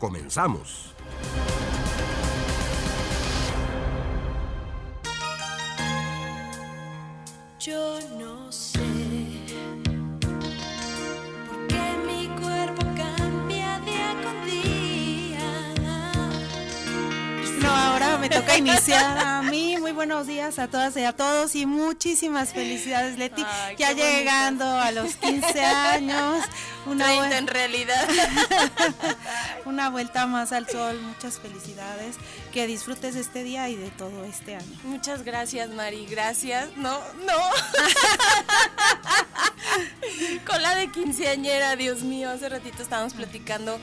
Comenzamos. Yo no sé por qué mi cuerpo cambia día con día. No, ahora me toca iniciar a mí. Muy buenos días a todas y a todos y muchísimas felicidades, Leti. Ay, ya bonito. llegando a los 15 años. Una, 30 vuel- en realidad. una vuelta más al sol. Muchas felicidades. Que disfrutes de este día y de todo este año. Muchas gracias, Mari. Gracias. No, no. Con la de quinceañera, Dios mío. Hace ratito estábamos platicando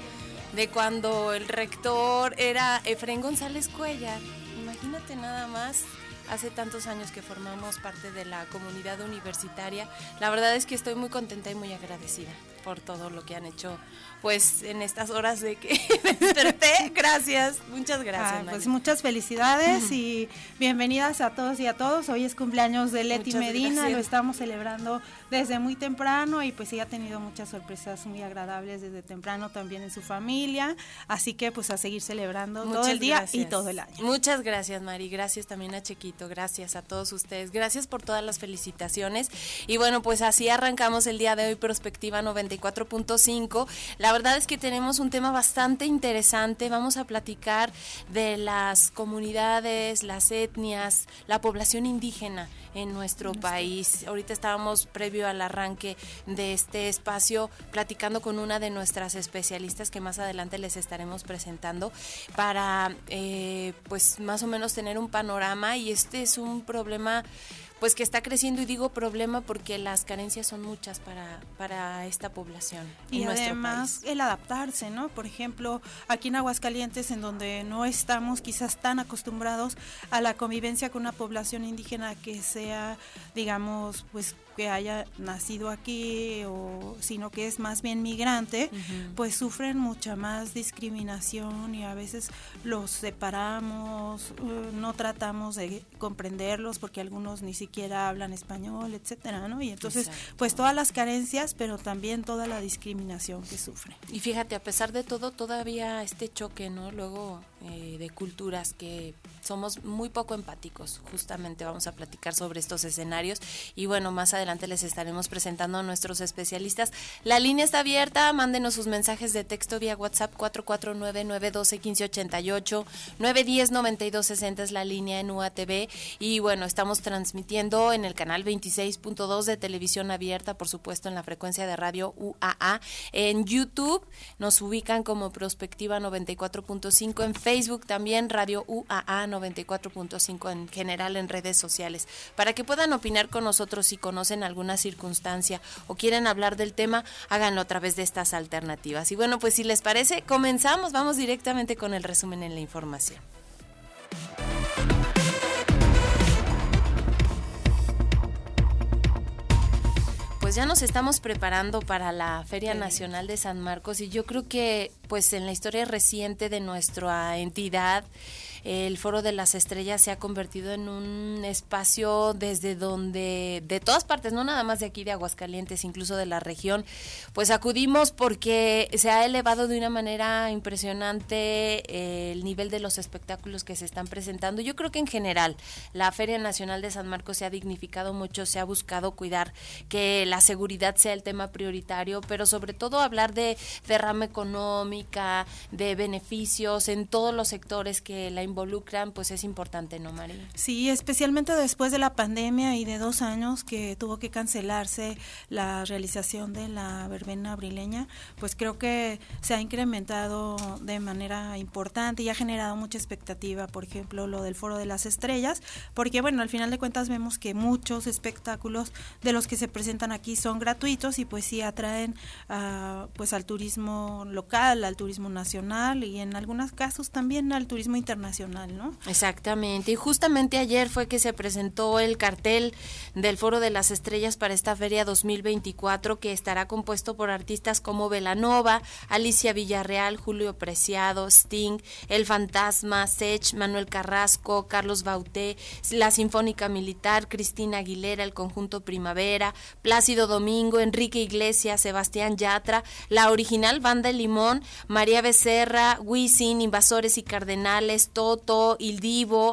de cuando el rector era Efraín González Cuellar. Imagínate nada más. Hace tantos años que formamos parte de la comunidad universitaria. La verdad es que estoy muy contenta y muy agradecida por todo lo que han hecho, pues en estas horas de que me desperté. Gracias, muchas gracias. Ah, pues muchas felicidades y bienvenidas a todos y a todos. Hoy es cumpleaños de Leti Muchas Medina, gracias. lo estamos celebrando desde muy temprano y pues ella ha tenido muchas sorpresas muy agradables desde temprano también en su familia, así que pues a seguir celebrando todo Muchas el día y gracias. todo el año. Muchas gracias, Mari. Gracias también a Chequito. Gracias a todos ustedes. Gracias por todas las felicitaciones. Y bueno, pues así arrancamos el día de hoy, Prospectiva 94.5. La verdad es que tenemos un tema bastante interesante. Vamos a platicar de las comunidades, las etnias, la población indígena en nuestro país. Ahorita estábamos previo al arranque de este espacio platicando con una de nuestras especialistas que más adelante les estaremos presentando para eh, pues más o menos tener un panorama y este es un problema pues que está creciendo y digo problema porque las carencias son muchas para, para esta población. Y en además país. el adaptarse, ¿no? Por ejemplo, aquí en Aguascalientes, en donde no estamos quizás tan acostumbrados a la convivencia con una población indígena que sea, digamos, pues que haya nacido aquí o sino que es más bien migrante, pues sufren mucha más discriminación y a veces los separamos, eh, no tratamos de comprenderlos porque algunos ni siquiera hablan español, etcétera, ¿no? Y entonces, Exacto. pues todas las carencias, pero también toda la discriminación que sufren. Y fíjate, a pesar de todo, todavía este choque, ¿no? Luego eh, de culturas que somos muy poco empáticos. Justamente vamos a platicar sobre estos escenarios. Y bueno, más adelante les estaremos presentando a nuestros especialistas. La línea está abierta, mándenos sus mensajes de texto vía WhatsApp 449-912-1588, 910-9260 es la línea en UATV. Y bueno, estamos transmitiendo en el canal 26.2 de televisión abierta, por supuesto, en la frecuencia de radio UAA. En YouTube nos ubican como Prospectiva 94.5, en Facebook también Radio UAA 94.5 en general en redes sociales, para que puedan opinar con nosotros si conocen alguna circunstancia o quieren hablar del tema, háganlo a través de estas alternativas. Y bueno, pues si les parece, comenzamos, vamos directamente con el resumen en la información. Pues ya nos estamos preparando para la Feria Nacional de San Marcos y yo creo que pues en la historia reciente de nuestra entidad el Foro de las Estrellas se ha convertido en un espacio desde donde, de todas partes, no nada más de aquí de Aguascalientes, incluso de la región, pues acudimos porque se ha elevado de una manera impresionante eh, el nivel de los espectáculos que se están presentando. Yo creo que en general la Feria Nacional de San Marcos se ha dignificado mucho, se ha buscado cuidar que la seguridad sea el tema prioritario, pero sobre todo hablar de derrama económica, de beneficios en todos los sectores que la involucran, pues es importante, ¿no, María? Sí, especialmente después de la pandemia y de dos años que tuvo que cancelarse la realización de la verbena abrileña, pues creo que se ha incrementado de manera importante y ha generado mucha expectativa, por ejemplo, lo del Foro de las Estrellas, porque bueno, al final de cuentas vemos que muchos espectáculos de los que se presentan aquí son gratuitos y pues sí atraen ah, pues al turismo local, al turismo nacional y en algunos casos también al turismo internacional, ¿no? Exactamente. Y justamente ayer fue que se presentó el cartel del Foro de las Estrellas para esta feria 2024 que estará compuesto por artistas como Velanova, Alicia Villarreal, Julio Preciado, Sting, El Fantasma, Sech, Manuel Carrasco, Carlos Bauté, la Sinfónica Militar, Cristina Aguilera, el Conjunto Primavera, Plácido Domingo, Enrique Iglesias, Sebastián Yatra, la original Banda El Limón, María Becerra, Wisin, Invasores y Cardenales, Toto, Il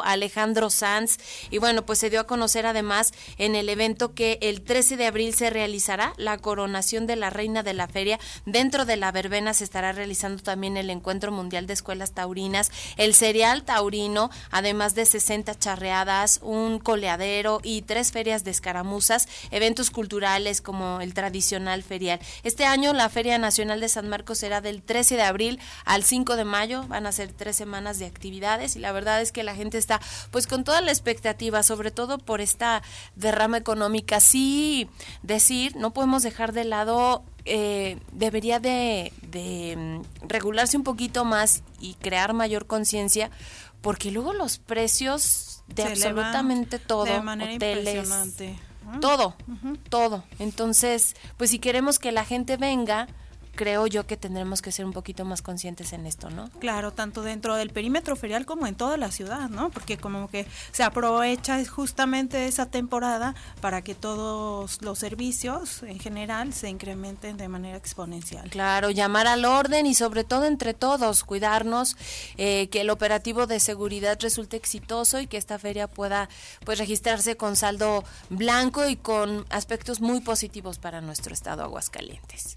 Alejandro Sanz. Y bueno, pues se dio a conocer además en el evento que el 13 de abril se realizará la coronación de la reina de la feria. Dentro de la verbena se estará realizando también el Encuentro Mundial de Escuelas Taurinas, el cereal taurino, además de 60 charreadas, un coleadero y tres ferias de escaramuzas, eventos culturales como el tradicional ferial. Este año la Feria Nacional de San Marcos será del 13 de abril al 5 de mayo, van a ser tres semanas de actividades y la verdad es que la gente está pues con toda la expectativa, sobre todo por esta derrama económica. Sí, decir, no podemos dejar de lado eh, debería de, de, mm, regularse un poquito más y crear mayor conciencia, porque luego los precios de Se absolutamente todo, de manera hoteles, impresionante. Ah, todo, todo. Entonces, pues si queremos que la gente venga, creo yo que tendremos que ser un poquito más conscientes en esto, ¿no? Claro, tanto dentro del perímetro ferial como en toda la ciudad, ¿no? Porque como que se aprovecha justamente esa temporada para que todos los servicios en general se incrementen de manera exponencial. Claro, llamar al orden y sobre todo entre todos, cuidarnos, eh, que el operativo de seguridad resulte exitoso y que esta feria pueda pues registrarse con saldo blanco y con aspectos muy positivos para nuestro estado Aguascalientes.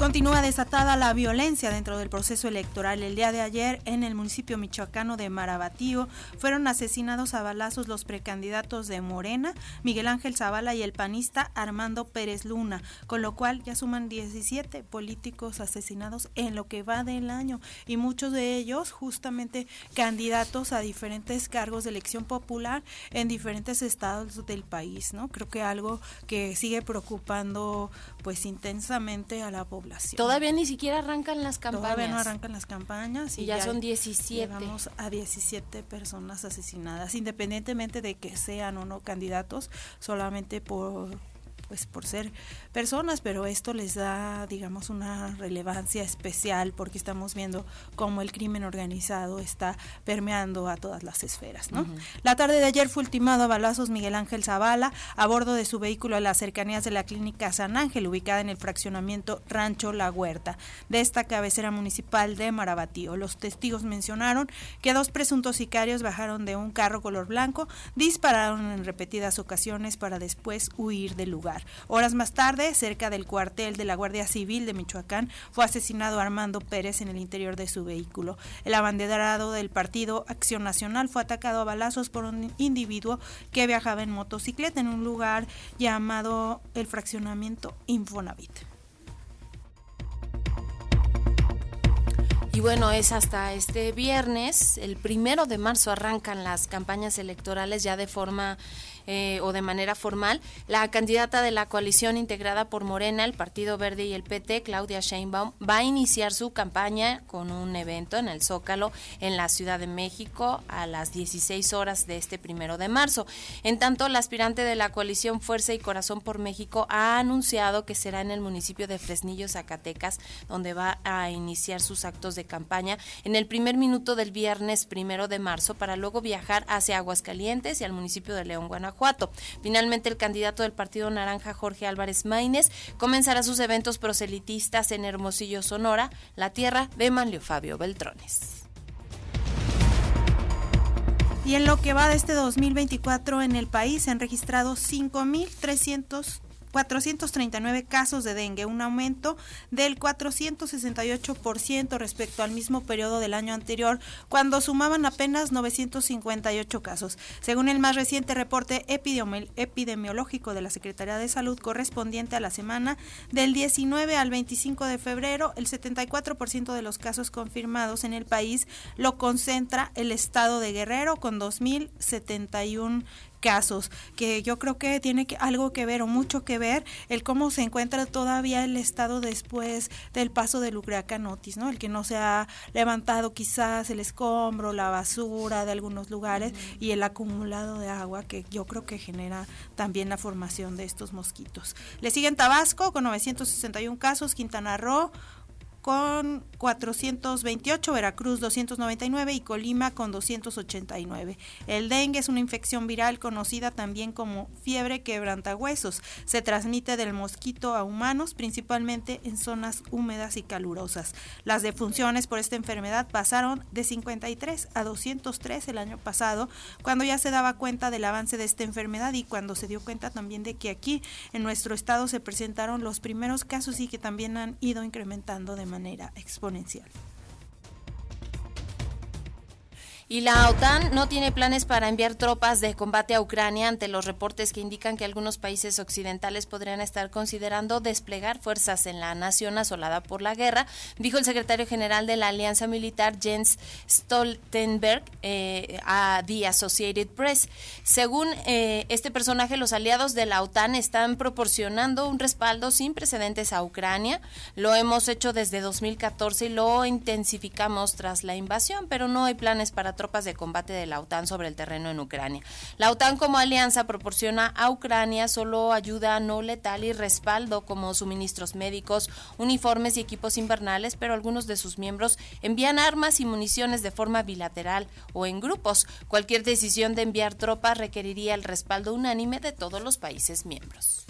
continúa desatada la violencia dentro del proceso electoral. El día de ayer en el municipio michoacano de Marabatío fueron asesinados a balazos los precandidatos de Morena, Miguel Ángel Zavala y el panista Armando Pérez Luna, con lo cual ya suman 17 políticos asesinados en lo que va del año y muchos de ellos justamente candidatos a diferentes cargos de elección popular en diferentes estados del país, ¿no? Creo que algo que sigue preocupando pues intensamente a la población. Todavía ni siquiera arrancan las campañas. Todavía no arrancan las campañas Y ya son 17. Llegamos a 17 personas asesinadas, independientemente de que sean o no candidatos, solamente por pues por ser personas, pero esto les da, digamos, una relevancia especial porque estamos viendo cómo el crimen organizado está permeando a todas las esferas, ¿no? La tarde de ayer fue ultimado a balazos Miguel Ángel Zavala a bordo de su vehículo a las cercanías de la clínica San Ángel, ubicada en el fraccionamiento Rancho La Huerta, de esta cabecera municipal de Marabatío. Los testigos mencionaron que dos presuntos sicarios bajaron de un carro color blanco, dispararon en repetidas ocasiones para después huir del lugar. Horas más tarde, cerca del cuartel de la Guardia Civil de Michoacán, fue asesinado Armando Pérez en el interior de su vehículo. El abanderado del partido Acción Nacional fue atacado a balazos por un individuo que viajaba en motocicleta en un lugar llamado el fraccionamiento Infonavit. Y bueno, es hasta este viernes, el primero de marzo arrancan las campañas electorales ya de forma eh, o de manera formal. La candidata de la coalición integrada por Morena, el Partido Verde y el PT, Claudia Sheinbaum, va a iniciar su campaña con un evento en el Zócalo en la Ciudad de México a las 16 horas de este primero de marzo. En tanto, la aspirante de la coalición Fuerza y Corazón por México ha anunciado que será en el municipio de Fresnillo, Zacatecas, donde va a iniciar sus actos de campaña en el primer minuto del viernes primero de marzo para luego viajar hacia Aguascalientes y al municipio de León, Guanajuato. Finalmente, el candidato del Partido Naranja, Jorge Álvarez Maínez, comenzará sus eventos proselitistas en Hermosillo, Sonora, la tierra de Manlio Fabio Beltrones. Y en lo que va de este 2024 en el país se han registrado 5.300 439 casos de dengue, un aumento del 468% respecto al mismo periodo del año anterior, cuando sumaban apenas 958 casos. Según el más reciente reporte epidemiológico de la Secretaría de Salud correspondiente a la semana del 19 al 25 de febrero, el 74% de los casos confirmados en el país lo concentra el estado de Guerrero con 2.071 casos, que yo creo que tiene que, algo que ver o mucho que ver el cómo se encuentra todavía el estado después del paso del huracán Otis, ¿no? El que no se ha levantado quizás el escombro, la basura de algunos lugares y el acumulado de agua que yo creo que genera también la formación de estos mosquitos. Le siguen Tabasco con 961 casos, Quintana Roo con 428, Veracruz 299 y Colima con 289. El dengue es una infección viral conocida también como fiebre quebrantahuesos. Se transmite del mosquito a humanos, principalmente en zonas húmedas y calurosas. Las defunciones por esta enfermedad pasaron de 53 a 203 el año pasado, cuando ya se daba cuenta del avance de esta enfermedad y cuando se dio cuenta también de que aquí en nuestro estado se presentaron los primeros casos y que también han ido incrementando de manera exponencial. Y la OTAN no tiene planes para enviar tropas de combate a Ucrania ante los reportes que indican que algunos países occidentales podrían estar considerando desplegar fuerzas en la nación asolada por la guerra, dijo el secretario general de la Alianza Militar Jens Stoltenberg eh, a The Associated Press. Según eh, este personaje, los aliados de la OTAN están proporcionando un respaldo sin precedentes a Ucrania. Lo hemos hecho desde 2014 y lo intensificamos tras la invasión, pero no hay planes para tropas de combate de la OTAN sobre el terreno en Ucrania. La OTAN como alianza proporciona a Ucrania solo ayuda no letal y respaldo como suministros médicos, uniformes y equipos invernales, pero algunos de sus miembros envían armas y municiones de forma bilateral o en grupos. Cualquier decisión de enviar tropas requeriría el respaldo unánime de todos los países miembros.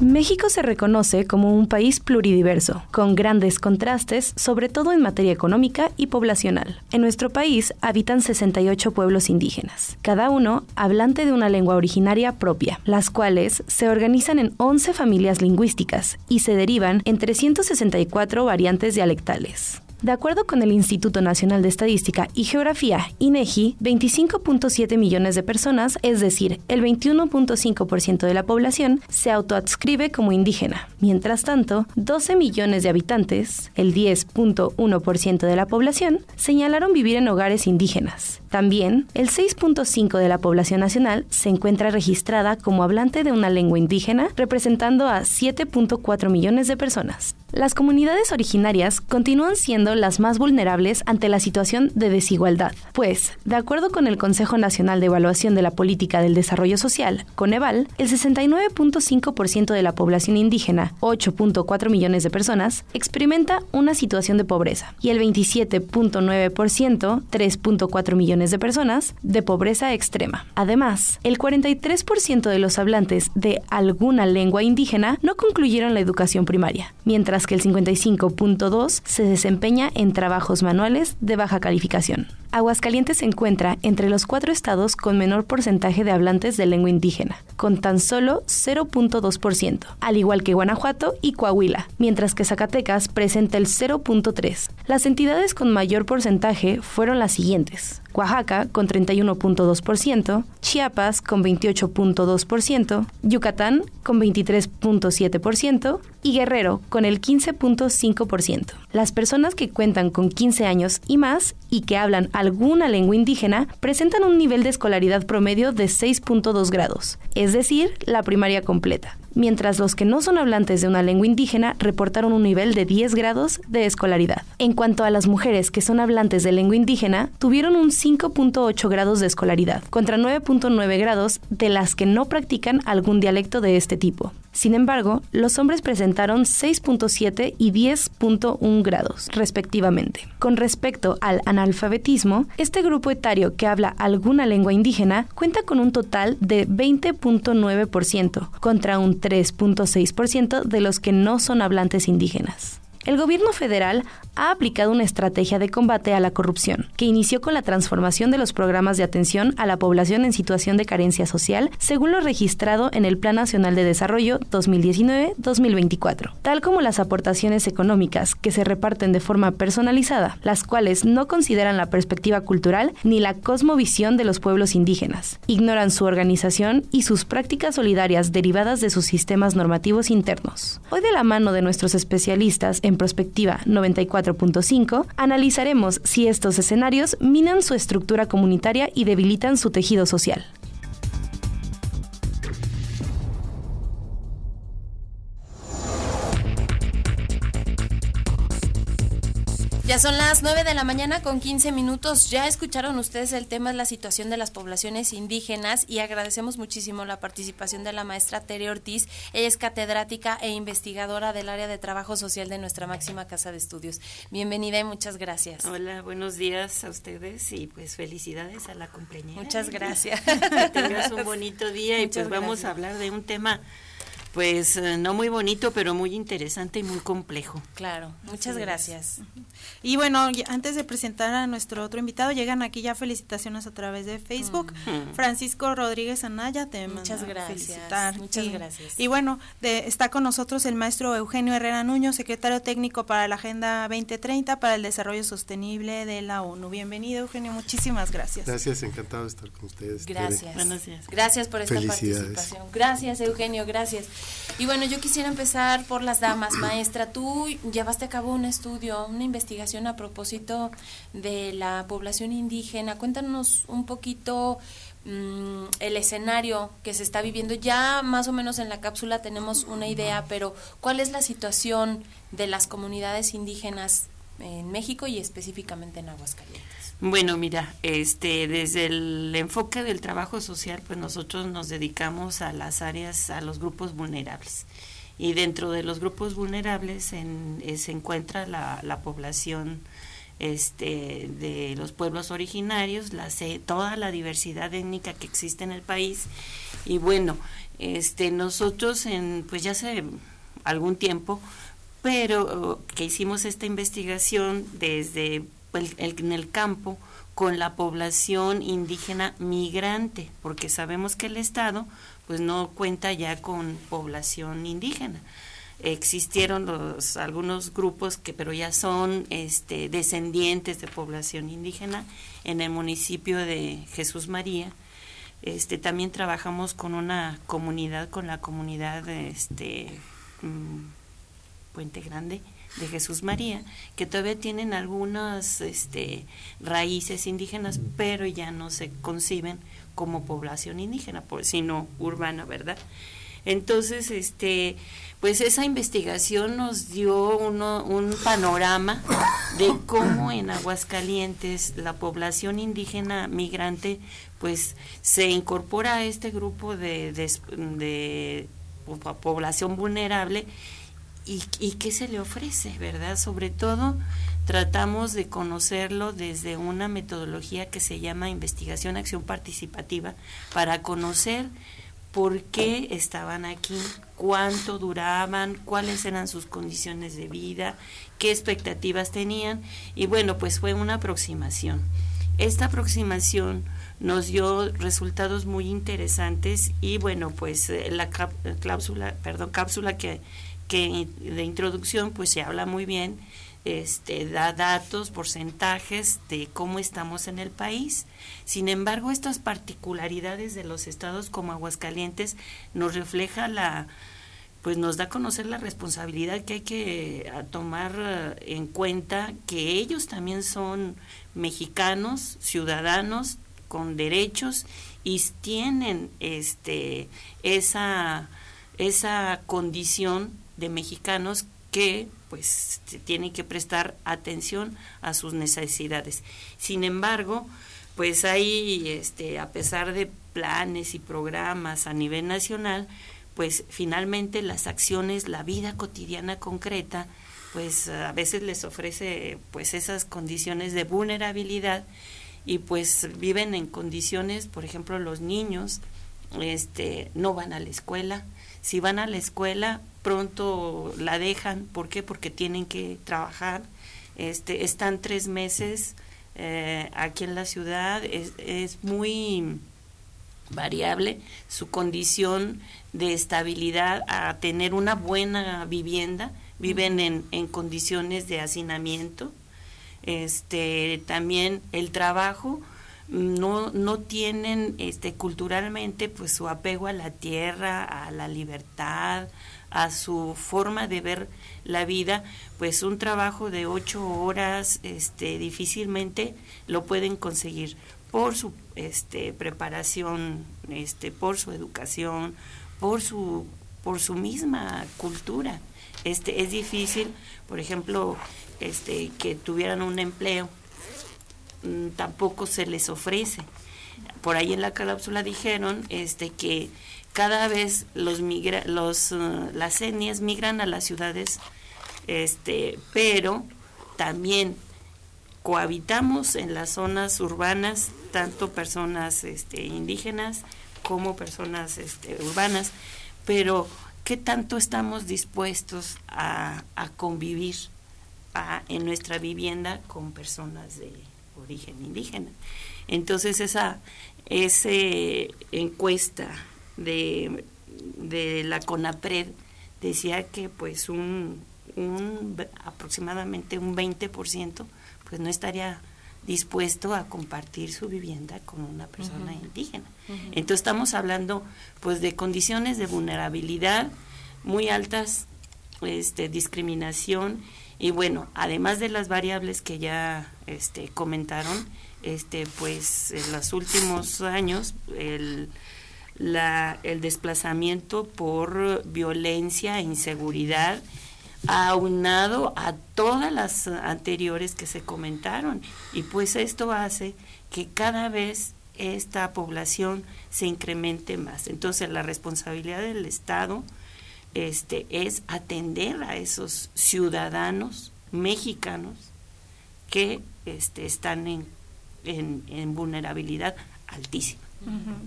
México se reconoce como un país pluridiverso, con grandes contrastes, sobre todo en materia económica y poblacional. En nuestro país habitan 68 pueblos indígenas, cada uno hablante de una lengua originaria propia, las cuales se organizan en 11 familias lingüísticas y se derivan en 364 variantes dialectales. De acuerdo con el Instituto Nacional de Estadística y Geografía, INEGI, 25.7 millones de personas, es decir, el 21.5% de la población, se autoadscribe como indígena. Mientras tanto, 12 millones de habitantes, el 10.1% de la población, señalaron vivir en hogares indígenas. También, el 6.5% de la población nacional se encuentra registrada como hablante de una lengua indígena, representando a 7.4 millones de personas. Las comunidades originarias continúan siendo las más vulnerables ante la situación de desigualdad, pues, de acuerdo con el Consejo Nacional de Evaluación de la Política del Desarrollo Social, Coneval, el 69.5% de la población indígena, 8.4 millones de personas, experimenta una situación de pobreza y el 27.9%, 3.4 millones de personas, de pobreza extrema. Además, el 43% de los hablantes de alguna lengua indígena no concluyeron la educación primaria, mientras que el 55.2 se desempeña en trabajos manuales de baja calificación. Aguascalientes se encuentra entre los cuatro estados con menor porcentaje de hablantes de lengua indígena, con tan solo 0.2%, al igual que Guanajuato y Coahuila, mientras que Zacatecas presenta el 0.3%. Las entidades con mayor porcentaje fueron las siguientes. Oaxaca con 31.2%, Chiapas con 28.2%, Yucatán con 23.7% y Guerrero con el 15.5%. Las personas que cuentan con 15 años y más y que hablan alguna lengua indígena presentan un nivel de escolaridad promedio de 6.2 grados, es decir, la primaria completa mientras los que no son hablantes de una lengua indígena reportaron un nivel de 10 grados de escolaridad. En cuanto a las mujeres que son hablantes de lengua indígena, tuvieron un 5.8 grados de escolaridad, contra 9.9 grados de las que no practican algún dialecto de este tipo. Sin embargo, los hombres presentaron 6.7 y 10.1 grados, respectivamente. Con respecto al analfabetismo, este grupo etario que habla alguna lengua indígena cuenta con un total de 20.9% contra un 3.6% de los que no son hablantes indígenas. El gobierno federal ha aplicado una estrategia de combate a la corrupción, que inició con la transformación de los programas de atención a la población en situación de carencia social, según lo registrado en el Plan Nacional de Desarrollo 2019-2024, tal como las aportaciones económicas que se reparten de forma personalizada, las cuales no consideran la perspectiva cultural ni la cosmovisión de los pueblos indígenas, ignoran su organización y sus prácticas solidarias derivadas de sus sistemas normativos internos. Hoy de la mano de nuestros especialistas Prospectiva 94.5, analizaremos si estos escenarios minan su estructura comunitaria y debilitan su tejido social. Ya son las 9 de la mañana con 15 minutos. Ya escucharon ustedes el tema de la situación de las poblaciones indígenas y agradecemos muchísimo la participación de la maestra Tere Ortiz. Ella es catedrática e investigadora del área de trabajo social de nuestra máxima casa de estudios. Bienvenida y muchas gracias. Hola, buenos días a ustedes y pues felicidades a la compañera. Muchas gracias. Que tengas un bonito día y pues vamos a hablar de un tema pues eh, no muy bonito, pero muy interesante y muy complejo. Claro, muchas gracias. Y bueno, antes de presentar a nuestro otro invitado, llegan aquí ya felicitaciones a través de Facebook. Mm. Francisco Rodríguez Anaya, te Muchas manda a gracias, felicitar. muchas gracias. Y bueno, de- está con nosotros el maestro Eugenio Herrera Nuño, secretario técnico para la Agenda 2030 para el Desarrollo Sostenible de la ONU. Bienvenido, Eugenio, muchísimas gracias. Gracias, encantado de estar con ustedes. Tere. Gracias. Buenos días. Gracias por esta Felicidades. participación. Gracias, Eugenio, gracias. Y bueno, yo quisiera empezar por las damas. Maestra, tú llevaste a cabo un estudio, una investigación a propósito de la población indígena. Cuéntanos un poquito mm, el escenario que se está viviendo. Ya más o menos en la cápsula tenemos una idea, pero ¿cuál es la situación de las comunidades indígenas en México y específicamente en Aguascalientes? Bueno, mira, este, desde el enfoque del trabajo social, pues nosotros nos dedicamos a las áreas, a los grupos vulnerables. Y dentro de los grupos vulnerables eh, se encuentra la, la población este, de los pueblos originarios, la, toda la diversidad étnica que existe en el país. Y bueno, este, nosotros en, pues ya hace algún tiempo, pero que hicimos esta investigación desde en el campo con la población indígena migrante, porque sabemos que el Estado pues no cuenta ya con población indígena. Existieron los, algunos grupos que pero ya son este, descendientes de población indígena en el municipio de Jesús María. Este, también trabajamos con una comunidad, con la comunidad este, mm, Puente Grande de Jesús María, que todavía tienen algunas este, raíces indígenas, pero ya no se conciben como población indígena, sino urbana, ¿verdad? Entonces, este, pues esa investigación nos dio uno, un panorama de cómo en Aguascalientes la población indígena migrante pues se incorpora a este grupo de, de, de po- población vulnerable y, y qué se le ofrece, ¿verdad? Sobre todo tratamos de conocerlo desde una metodología que se llama investigación acción participativa para conocer por qué estaban aquí, cuánto duraban, cuáles eran sus condiciones de vida, qué expectativas tenían y bueno, pues fue una aproximación. Esta aproximación nos dio resultados muy interesantes y bueno, pues eh, la cláusula, perdón, cápsula que, que de introducción pues se habla muy bien, este, da datos, porcentajes de cómo estamos en el país. Sin embargo, estas particularidades de los estados como Aguascalientes nos refleja la, pues nos da a conocer la responsabilidad que hay que a tomar eh, en cuenta que ellos también son mexicanos, ciudadanos con derechos y tienen este esa esa condición de mexicanos que pues tienen que prestar atención a sus necesidades. Sin embargo, pues hay este a pesar de planes y programas a nivel nacional, pues finalmente las acciones, la vida cotidiana concreta, pues a veces les ofrece pues esas condiciones de vulnerabilidad y pues viven en condiciones, por ejemplo, los niños este no van a la escuela, Si van a la escuela, pronto la dejan. ¿Por qué? Porque tienen que trabajar. Este, están tres meses eh, aquí en la ciudad. Es, es muy variable su condición de estabilidad a tener una buena vivienda. Viven en, en condiciones de hacinamiento. Este, también el trabajo no, no tienen este, culturalmente pues su apego a la tierra, a la libertad, a su forma de ver la vida, pues un trabajo de ocho horas este, difícilmente lo pueden conseguir por su este, preparación, este, por su educación, por su, por su misma cultura. Este, es difícil, por ejemplo, este, que tuvieran un empleo Mm, tampoco se les ofrece. Por ahí en la cápsula dijeron este, que cada vez los, migra los uh, las etnias migran a las ciudades, este, pero también cohabitamos en las zonas urbanas, tanto personas este, indígenas como personas este, urbanas, pero ¿qué tanto estamos dispuestos a, convivir en nuestra vivienda con personas de, origen indígena. Entonces esa, encuesta de, de la CONAPRED decía que pues un, un aproximadamente un 20% pues no estaría dispuesto a compartir su vivienda con una persona indígena. Entonces estamos hablando pues de condiciones de vulnerabilidad muy altas, este, discriminación y bueno, además de las variables que ya este, comentaron, este, pues en los últimos años el, la, el desplazamiento por violencia e inseguridad aunado a todas las anteriores que se comentaron y pues esto hace que cada vez esta población se incremente más. Entonces la responsabilidad del Estado este, es atender a esos ciudadanos mexicanos que este, están en, en, vulnerabilidad altísima.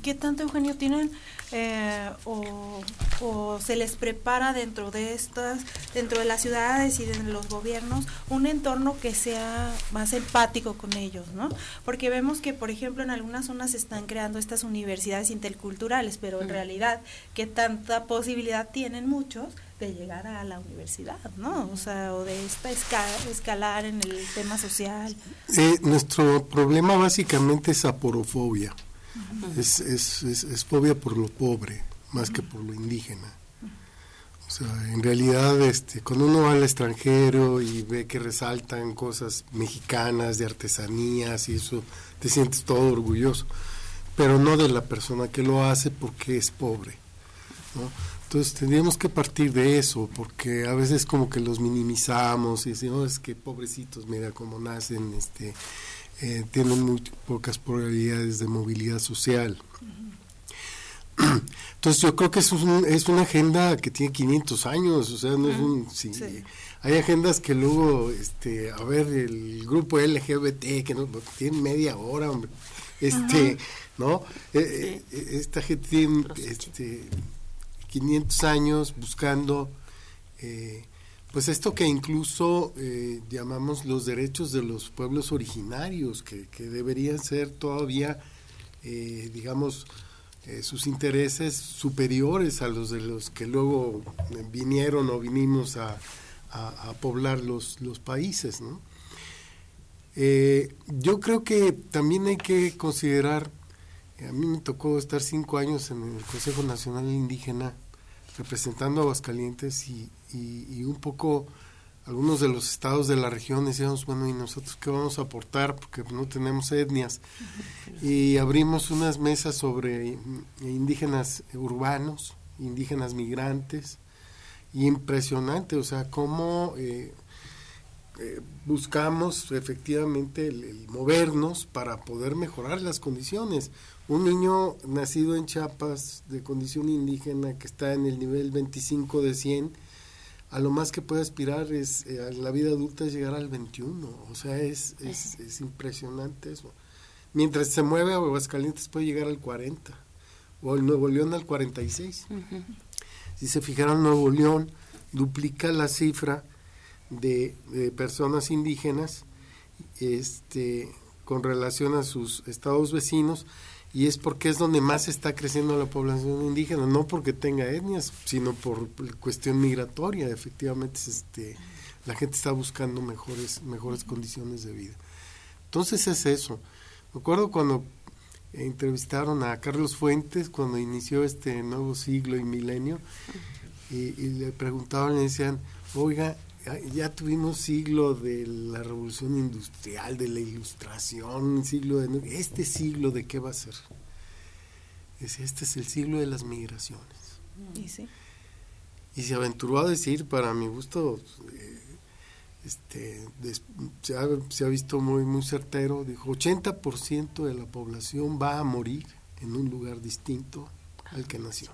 ¿Qué tanto, Eugenio, tienen eh, o, o, se les prepara dentro de estas, dentro de las ciudades y de los gobiernos, un entorno que sea más empático con ellos, ¿no? Porque vemos que, por ejemplo, en algunas zonas se están creando estas universidades interculturales, pero en realidad, ¿qué tanta posibilidad tienen muchos de llegar a la universidad, ¿no? O sea, o de esta escalar en el tema social. Eh, nuestro problema básicamente es aporofobia. Es, es, es, fobia por lo pobre, más que por lo indígena. O sea, en realidad, este, cuando uno va al extranjero y ve que resaltan cosas mexicanas, de artesanías y eso, te sientes todo orgulloso. Pero no de la persona que lo hace porque es pobre. ¿no? Entonces tendríamos que partir de eso, porque a veces como que los minimizamos y decimos, es que pobrecitos, mira cómo nacen, este, eh, tienen muy pocas probabilidades de movilidad social. Entonces yo creo que es, es una agenda que tiene 500 años, o sea, no es un... Hay agendas que luego, este, a ver, el grupo LGBT, que no, tiene media hora, hombre, este, ¿no? Eh, eh, esta gente tiene, este 500 años buscando eh, pues esto que incluso eh, llamamos los derechos de los pueblos originarios, que, deberían ser todavía, eh, digamos, sus intereses superiores a los de los que luego vinieron o vinimos a, poblar los, los países. yo creo que también hay que considerar a mí me tocó estar cinco años en el Consejo Nacional Indígena representando a Aguascalientes y, y, un poco algunos de los estados de la región decíamos, bueno, ¿y nosotros qué vamos a aportar? Porque no tenemos etnias. Y abrimos unas mesas sobre indígenas urbanos, indígenas migrantes, y impresionante, o sea, cómo eh, eh, buscamos efectivamente el, movernos para poder mejorar las condiciones. Un niño nacido en Chiapas de condición indígena que está en el nivel 25 de 100, a lo más que puede aspirar es eh, a la vida adulta es llegar al 21. O sea, es, es, impresionante eso. Mientras se mueve a Aguascalientes puede llegar al 40 o el Nuevo León al 46. Si se fijaron, Nuevo León duplica la cifra de, de personas indígenas este, con relación a sus estados vecinos y es porque es donde más está creciendo la población indígena, no porque tenga etnias, sino por cuestión migratoria, efectivamente este, la gente está buscando mejores, mejores condiciones de vida. Entonces es eso. Me acuerdo cuando entrevistaron a Carlos Fuentes cuando inició este nuevo siglo y milenio y, le preguntaban, le decían, oiga, ya tuvimos siglo de la revolución industrial, de la ilustración, siglo de este siglo de qué va a ser. Decía, este es el siglo de las migraciones. ¿Y sí? Y se aventuró a decir, para mi gusto, eh, este, des- se, ha, se ha visto muy, muy certero, dijo, 80% de la población va a morir en un lugar distinto al que nació,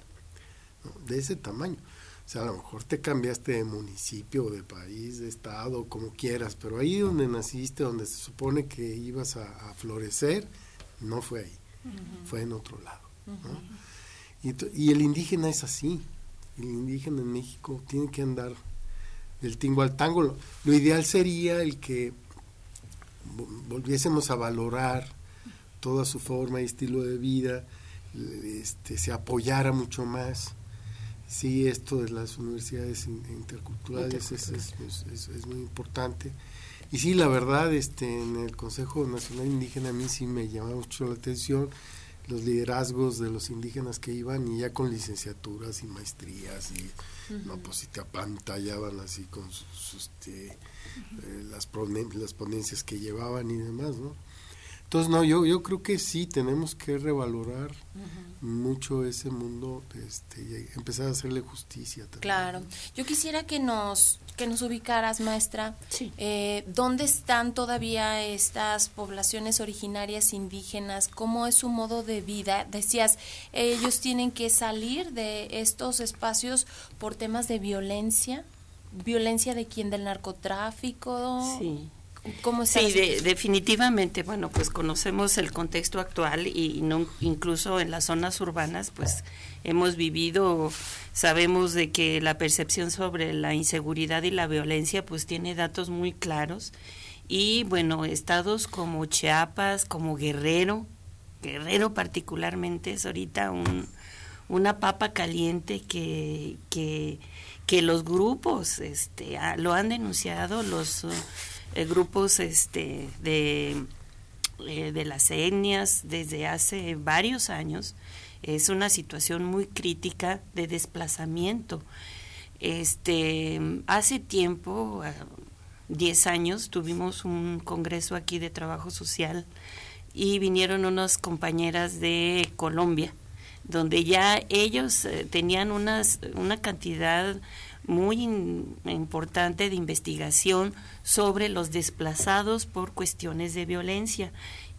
¿no? de ese tamaño. O sea, a lo mejor te cambiaste de municipio, de país, de estado, como quieras, pero ahí donde naciste, donde se supone que ibas a, a florecer, no fue ahí, fue en otro lado. ¿no? y, el indígena es así, el indígena en México tiene que andar del tingo al tango. Lo, lo ideal sería el que vo- volviésemos a valorar toda su forma y estilo de vida, este, se apoyara mucho más. Sí, esto de las universidades in- interculturales es, es- es- muy importante. Y sí, la verdad, este, en el Consejo Nacional Indígena a mí sí me llamaba mucho la atención los liderazgos de los indígenas que iban y ya con licenciaturas y maestrías y no pues si te apantallaban así con sus, este, eh, las, ponen- las ponencias que llevaban y demás, ¿no? Entonces, no, yo, yo creo que sí, tenemos que revalorar mucho ese mundo este, y empezar a hacerle justicia también. Claro. Yo quisiera que nos que nos ubicaras, maestra. Eh, ¿Dónde están todavía estas poblaciones originarias indígenas? ¿Cómo es su modo de vida? Decías, ellos tienen que salir de estos espacios por temas de violencia. ¿Violencia de quién? ¿Del narcotráfico? Sí. ¿Cómo está Sí, de- definitivamente, bueno, pues conocemos el contexto actual y no, incluso en las zonas urbanas, pues hemos vivido, sabemos de que la percepción sobre la inseguridad y la violencia, pues tiene datos muy claros. Y bueno, estados como Chiapas, como Guerrero, Guerrero particularmente es ahorita un, una papa caliente que, que, que los grupos este, ah, lo han denunciado, los... uh, eh, grupos este de eh, de las etnias desde hace varios años es una situación muy crítica de desplazamiento. Este hace tiempo ah, 10 años tuvimos un congreso aquí de trabajo social y vinieron unas compañeras de Colombia donde ya ellos eh, tenían unas una cantidad muy importante de investigación sobre los desplazados por cuestiones de violencia.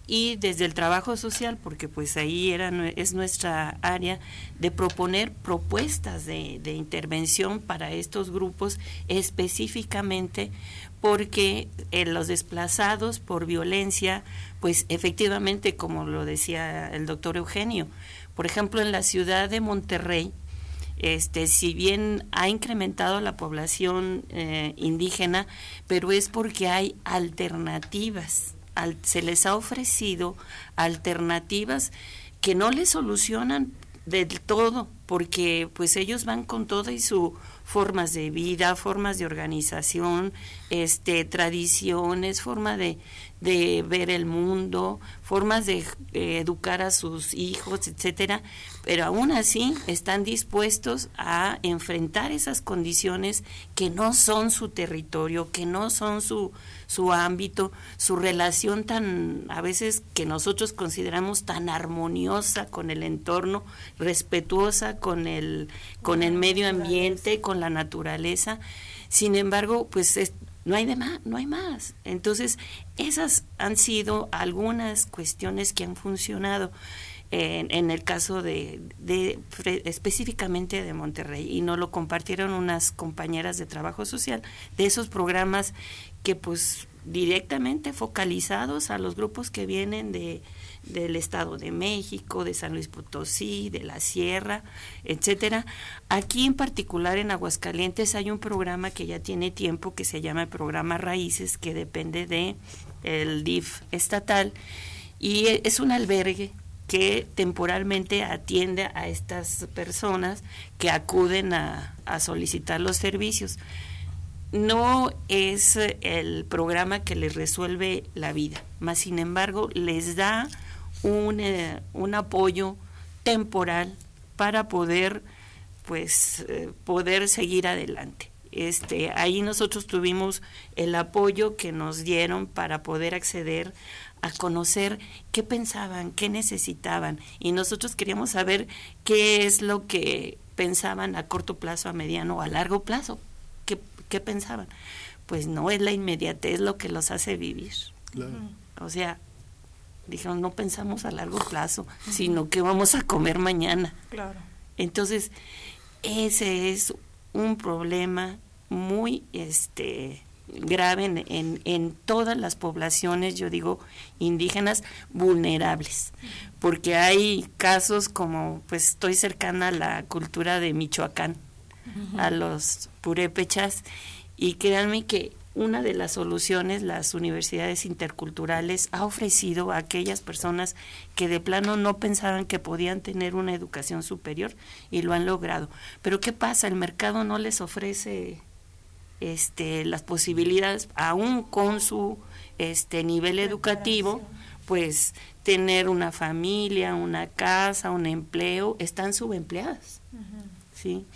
Y desde el trabajo social porque pues ahí era es nuestra área de proponer propuestas de, de intervención para estos grupos específicamente porque eh, los desplazados por violencia pues efectivamente como lo decía el doctor Eugenio por ejemplo en la ciudad de Monterrey este, si bien ha incrementado la población eh, indígena, pero es porque hay alternativas, al- se les ha ofrecido alternativas que no les solucionan del todo, porque pues ellos van con todo y su formas de vida, formas de organización, este, tradiciones, forma de, de ver el mundo, formas de eh, educar a sus hijos, etcétera, pero aún así están dispuestos a enfrentar esas condiciones que no son su territorio, que no son su, su ámbito, su relación tan, a veces que nosotros consideramos tan armoniosa con el entorno, respetuosa con el, con el medio ambiente, con la naturaleza. Sin embargo, pues es- no hay de más, no hay más. Entonces, esas han sido algunas cuestiones que han funcionado en, el caso de, de específicamente de Monterrey y nos lo compartieron unas compañeras de trabajo social de esos programas que pues directamente focalizados a los grupos que vienen de del Estado de México, de San Luis Potosí, de la Sierra, etcétera. Aquí en particular en Aguascalientes hay un programa que ya tiene tiempo que se llama el programa Raíces que depende de el DIF estatal y es un albergue que temporalmente atiende a estas personas que acuden a, a solicitar los servicios no es el programa que les resuelve la vida, más sin embargo les da un, eh, un apoyo temporal para poder pues eh, poder seguir adelante. Este, ahí nosotros tuvimos el apoyo que nos dieron para poder acceder a conocer qué pensaban, qué necesitaban y nosotros queríamos saber qué es lo que pensaban a corto plazo, a mediano o a largo plazo, ¿Qué pensaban? Pues no es la inmediatez lo que los hace vivir. O sea, dijeron, no pensamos a largo plazo, sino que vamos a comer mañana. Claro. Entonces, ese es un problema muy este grave en, en, en, todas las poblaciones, yo digo, indígenas vulnerables, porque hay casos como, pues estoy cercana a la cultura de Michoacán, a los purépechas y créanme que una de las soluciones las universidades interculturales ha ofrecido a aquellas personas que de plano no pensaban que podían tener una educación superior y lo han logrado. Pero ¿qué pasa? El mercado no les ofrece este las posibilidades aún con su este nivel educativo, pues tener una familia, una casa, un empleo, están subempleadas. ¿Sí?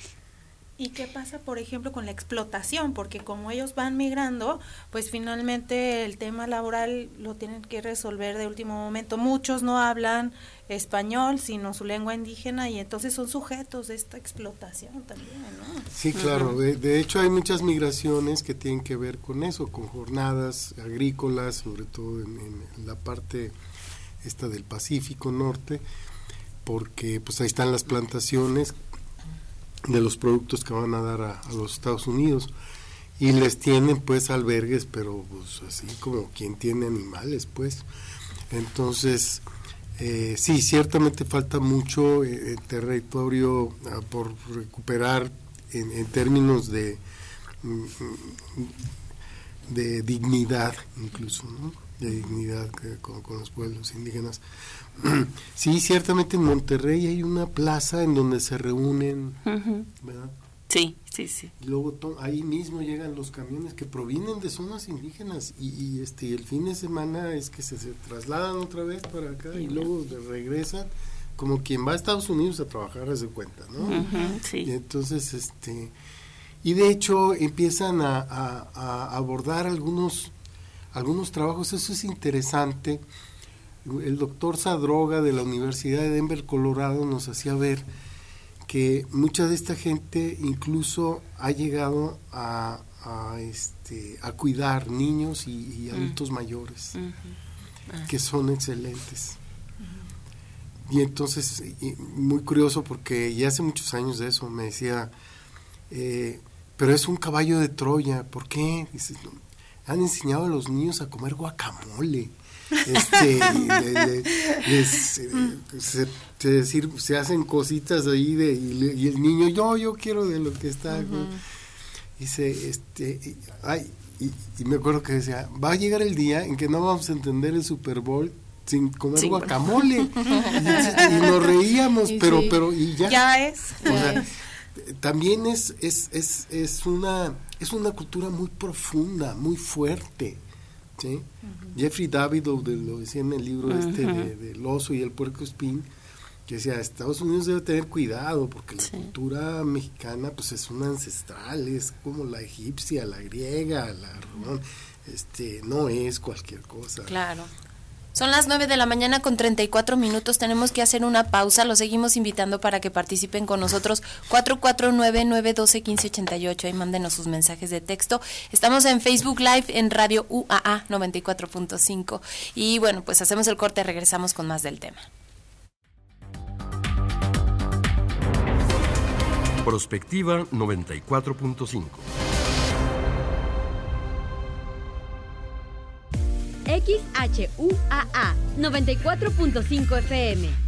¿Y qué pasa, por ejemplo, con la explotación? Porque como ellos van migrando, pues finalmente el tema laboral lo tienen que resolver de último momento. Muchos no hablan español, sino su lengua indígena, y entonces son sujetos de esta explotación también, ¿no? Sí, claro. de, hecho, hay muchas migraciones que tienen que ver con eso, con jornadas agrícolas, sobre todo en, en la parte esta del Pacífico Norte, porque pues ahí están las plantaciones de los productos que van a dar a, los Estados Unidos. Y les tienen pues albergues pero pues así como quien tiene animales pues. Entonces eh, sí ciertamente falta mucho eh, territorio ah, por recuperar en, términos de mm, de dignidad incluso de dignidad con, con los pueblos indígenas Sí, ciertamente en Monterrey hay una plaza en donde se reúnen, ¿verdad? Sí, sí, sí. Y luego ahí mismo llegan los camiones que provienen de zonas indígenas y, este el fin de semana es que se, trasladan otra vez para acá y, luego regresan como quien va a Estados Unidos a trabajar a su cuenta, ¿no? sí. Y entonces, este, y de hecho empiezan a, a abordar algunos, algunos trabajos, eso es interesante el doctor Sadroga de la Universidad de Denver, Colorado, nos hacía ver que mucha de esta gente incluso ha llegado a, este, a cuidar niños y, adultos mayores, que son excelentes. Y entonces, muy curioso porque ya hace muchos años de eso, me decía, eh, pero es un caballo de Troya, ¿por qué? Han enseñado a los niños a comer guacamole este, se, decir, se hacen cositas ahí de, y, el niño, yo, yo quiero de lo que está. Dice, este, ay, y, me acuerdo que decía, va a llegar el día en que no vamos a entender el Super Bowl sin comer guacamole. y, nos reíamos, pero, pero, y ya. Ya es. también es, es, es, es, una, es una cultura muy profunda, muy fuerte. ¿Sí? Jeffrey David lo, decía en el libro este de, del oso y el puerco espín, que decía, Estados Unidos debe tener cuidado porque la cultura mexicana pues es una ancestral, es como la egipcia, la griega, la este no es cualquier cosa. Claro. Son las 9 de la mañana con 34 minutos. Tenemos que hacer una pausa. Los seguimos invitando para que participen con nosotros. 449-912-1588. Ahí mándenos sus mensajes de texto. Estamos en Facebook Live en Radio UAA 94.5. Y bueno, pues hacemos el corte. Regresamos con más del tema. Prospectiva 94.5. XHUAA 94.5 FM.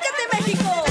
México!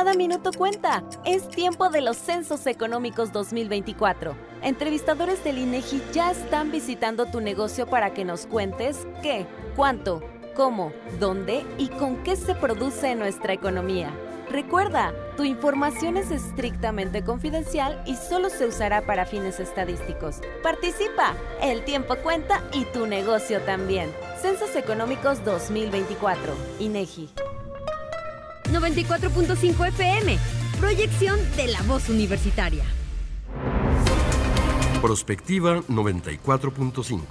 minuto cuenta. Es tiempo de los Censos Económicos 2024. Entrevistadores del INEGI ya están visitando tu negocio para que nos cuentes qué, cuánto, cómo, dónde y con qué se produce nuestra economía. Recuerda, tu información es estrictamente confidencial y solo se usará para fines estadísticos. Participa, el tiempo cuenta y tu negocio también. Censos Económicos 2024, INEGI. 94.5 FM. Proyección de la voz universitaria. Prospectiva 94.5.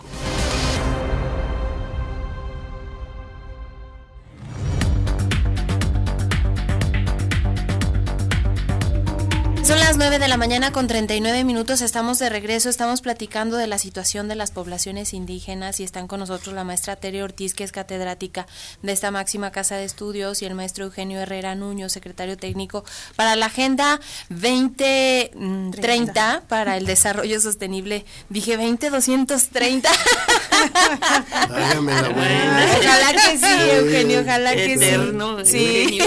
Son las 9 de la mañana con 39 minutos, estamos de regreso, estamos platicando de la situación de las poblaciones indígenas y están con nosotros la maestra Tere Ortiz, que es catedrática de esta máxima casa de estudios, y el maestro Eugenio Herrera Nuño, secretario técnico para la Agenda 2030 para el Desarrollo Sostenible. Dije 20, 230. Hágame la buena. Ojalá que sí, Eugenio, ojalá que Eterno, sí. Sí.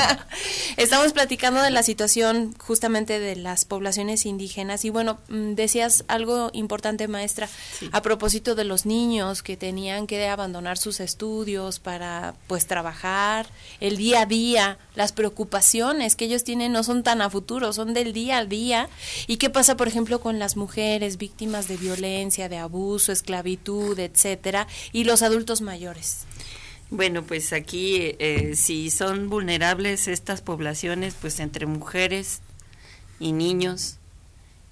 Estamos platicando de la situación justamente de las poblaciones indígenas y bueno, mm, decías algo importante, maestra, a propósito de los niños que tenían que abandonar sus estudios para pues trabajar, el día a día, las preocupaciones que ellos tienen no son tan a futuro, son del día a día. ¿Y qué pasa, por ejemplo, con las mujeres víctimas de violencia, de abuso, esclavitud, etcétera, y los adultos mayores? Bueno, pues aquí eh, si son vulnerables estas poblaciones, pues entre mujeres y niños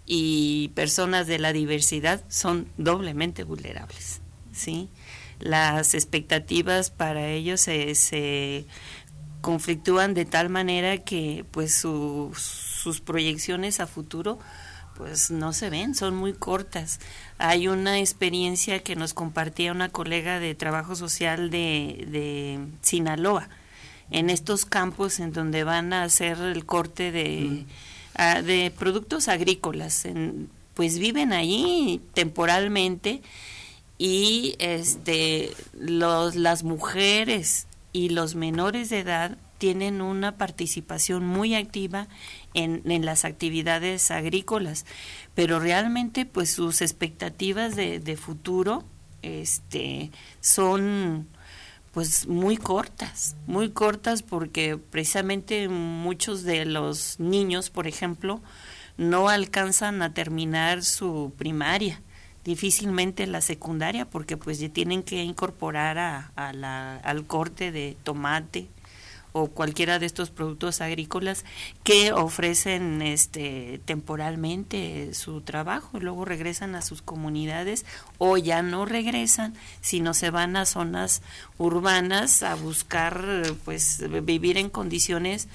y personas de la diversidad son doblemente vulnerables, ¿sí? Las expectativas para ellos se, se conflictúan de tal manera que pues su- sus proyecciones a futuro pues no se ven, son muy cortas. Hay una experiencia que nos compartía una colega de trabajo social de, de Sinaloa, en estos campos en donde van a hacer el corte de, ah, de productos agrícolas. En- pues viven allí temporalmente y este los las mujeres y los menores de edad tienen una participación muy activa en, en las actividades agrícolas pero realmente pues sus expectativas de, de futuro este son pues muy cortas, muy cortas porque precisamente muchos de los niños, por ejemplo, no alcanzan a terminar su primaria, difícilmente la secundaria porque pues ya tienen que incorporar a, la- al corte de tomate o cualquiera de estos productos agrícolas que ofrecen este temporalmente su trabajo luego regresan a sus comunidades o ya no regresan sino se van a zonas urbanas a buscar pues vivir en condiciones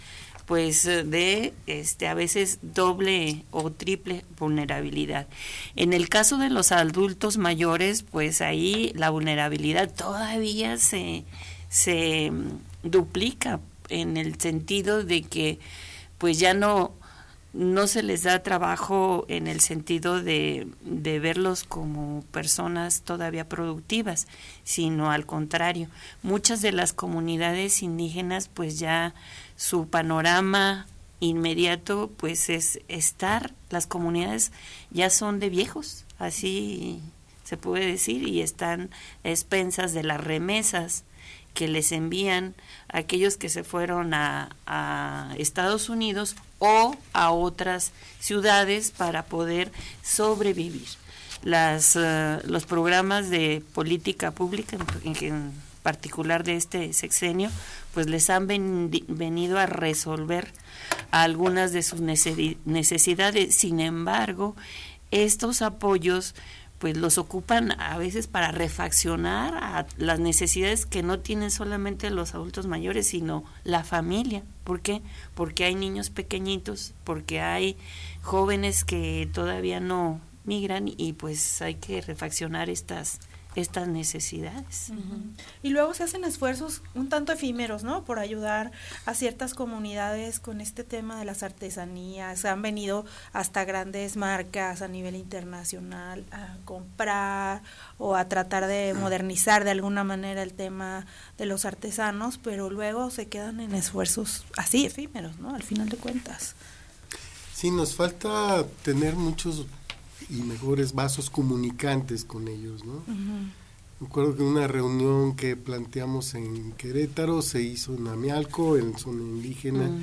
pues de este a veces doble o triple vulnerabilidad. En el caso de los adultos mayores, pues ahí la vulnerabilidad todavía se se mm, duplica en el sentido de que pues ya no no se les da trabajo en el sentido de, de verlos como personas todavía productivas, sino al contrario. Muchas de las comunidades indígenas pues ya su panorama inmediato pues es estar, las comunidades ya son de viejos, así se puede decir, y están expensas de las remesas que les envían aquellos que se fueron a, Estados Unidos o a otras ciudades para poder sobrevivir. Las, eh, los programas de política pública, en, particular de este sexenio, pues les han venido a resolver algunas de sus necesi- necesidades. Sin embargo, estos apoyos pues los ocupan a veces para refaccionar a las necesidades que no tienen solamente los adultos mayores, sino la familia. ¿Por qué? Porque hay niños pequeñitos, porque hay jóvenes que todavía no migran y pues hay que refaccionar estas estas necesidades. Y luego se hacen esfuerzos un tanto efímeros, ¿no? Por ayudar a ciertas comunidades con este tema de las artesanías. Han venido hasta grandes marcas a nivel internacional a comprar o a tratar de modernizar de alguna manera el tema de los artesanos, pero luego se quedan en esfuerzos así efímeros, ¿no? Al final de cuentas. Sí, nos falta tener muchos y mejores vasos comunicantes con ellos, ¿no? Me acuerdo que una reunión que planteamos en Querétaro se hizo en Amialco, en zona indígena. Ujú.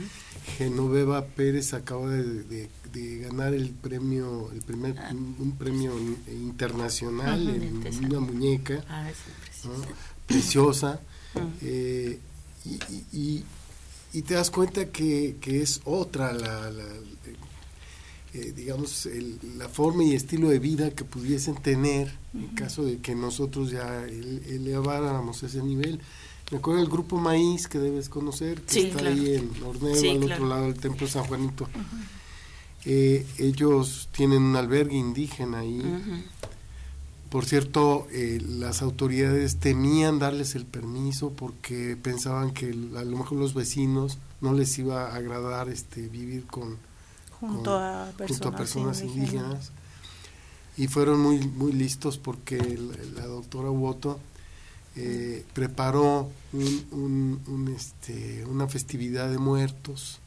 Genoveva Pérez acaba de, de- de ganar el premio, el primer, Ah. un, premio internacional en una muñeca Ah, es ¿no? preciosa. preciosa. Ujú. eh, y, y- y- y te das cuenta que, que es otra la, la- eh, digamos, el- la forma y estilo de vida que pudiesen tener en caso de que nosotros ya ele- eleváramos ese nivel. Me acuerdo del grupo Maíz que debes conocer, que Sí, está claro. ahí en Orneo, Sí, al claro. otro lado del Templo San Juanito. Eh, ellos tienen un albergue indígena ahí. Por cierto, eh, las autoridades temían darles el permiso porque pensaban que a lo mejor los vecinos no les iba a agradar este vivir con Junto con- a junto personas a personas indígenas. indígenas y fueron muy muy listos porque la, la doctora Woto eh, preparó un, un- un, este, una festividad de muertos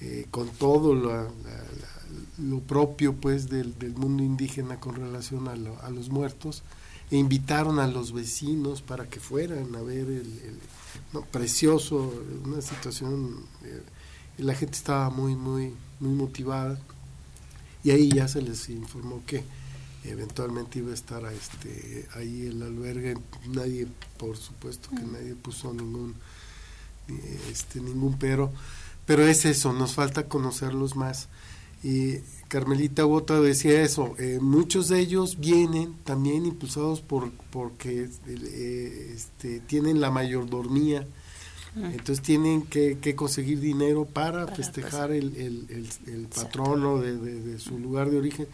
eh, con todo la- la- la- lo propio pues del, del mundo indígena con relación a, lo- a los muertos e invitaron a los vecinos para que fueran a ver el, el- no, precioso una situación eh, la gente estaba muy muy muy motivada. Y ahí ya se les informó que eventualmente iba a estar a este ahí el albergue. Nadie por supuesto que nadie puso ningún este ningún pero pero es eso nos falta conocerlos más. Y Carmelita Bota decía eso eh, muchos de ellos vienen también impulsados por porque eh, este tienen la mayordomía entonces tienen que, que conseguir dinero para, Para, festejar pues, el, el, el- el patrono de, de- de su lugar de origen.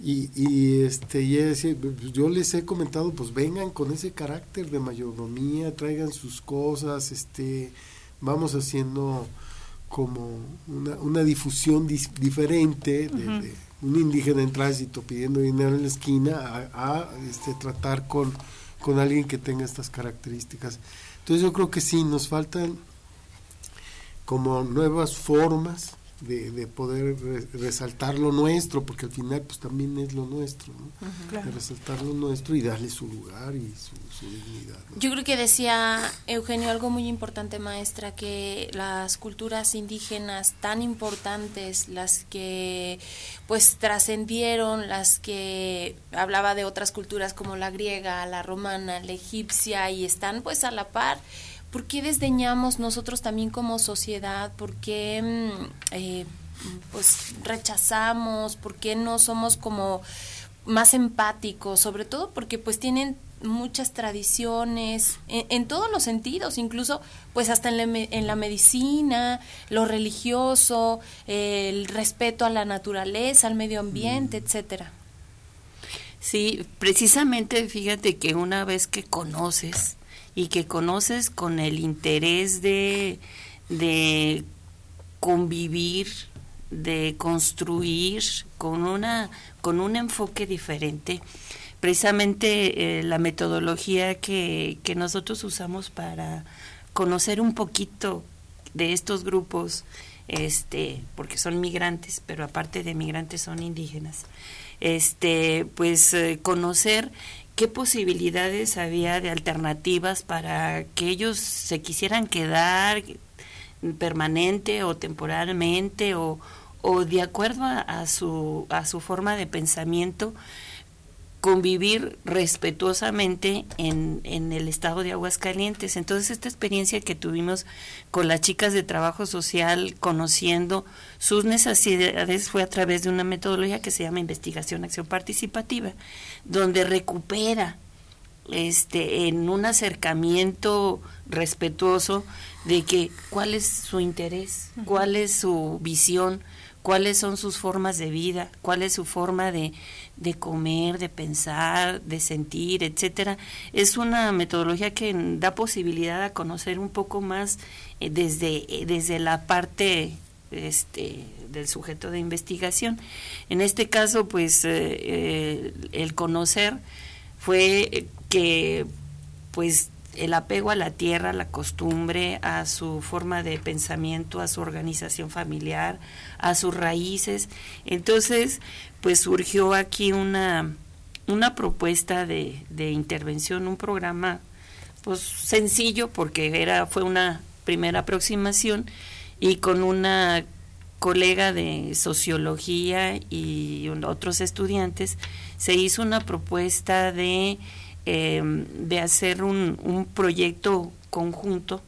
Y, y este y ella decía, pues, yo les he comentado, pues vengan con ese carácter de mayordomía, traigan sus cosas, este vamos haciendo como una, una difusión dis- diferente de, Ujú. de un indígena en tránsito pidiendo dinero en la esquina a, a, este, tratar con, con alguien que tenga estas características. Entonces yo creo que sí, nos faltan como nuevas formas de, de poder re- resaltar lo nuestro, porque al final pues también es lo nuestro, ¿no? Claro. De resaltar lo nuestro y darle su lugar y su, su dignidad. ¿no? Yo creo que decía Eugenio algo muy importante, maestra, que las culturas indígenas tan importantes, las que pues trascendieron, las que hablaba de otras culturas como la griega, la romana, la egipcia y están pues a la par. ¿Por qué desdeñamos nosotros también como sociedad? ¿Por qué mm, eh, pues rechazamos? ¿Por qué no somos como más empáticos? Sobre todo porque pues tienen muchas tradiciones en, en todos los sentidos, incluso pues hasta en la, en la medicina, lo religioso, eh, el respeto a la naturaleza, al medio ambiente, etcétera. Sí, precisamente fíjate que una vez que conoces y que conoces con el interés de, de convivir, de construir con una con un enfoque diferente, precisamente eh, la metodología que, que nosotros usamos para conocer un poquito de estos grupos, este, porque son migrantes, pero aparte de migrantes son indígenas, este, pues eh, conocer qué posibilidades había de alternativas para que ellos se quisieran quedar permanente o temporalmente o, o de acuerdo a, a su a su forma de pensamiento convivir respetuosamente en, en el estado de Aguascalientes. Entonces, esta experiencia que tuvimos con las chicas de trabajo social, conociendo sus necesidades, fue a través de una metodología que se llama investigación acción participativa, donde recupera este en un acercamiento respetuoso de que cuál es su interés, cuál es su visión, cuáles son sus formas de vida, cuál es su forma de, de comer, de pensar, de sentir, etcétera. Es una metodología que da posibilidad a conocer un poco más eh, desde, eh, desde la parte este del sujeto de investigación. En este caso, pues eh, el conocer fue que pues el apego a la tierra, a la costumbre, a su forma de pensamiento, a su organización familiar, a sus raíces. Entonces, pues surgió aquí una, una propuesta de, de intervención, un programa pues sencillo porque era fue una primera aproximación y con una colega de sociología y otros estudiantes se hizo una propuesta de eh, de hacer un, un proyecto conjunto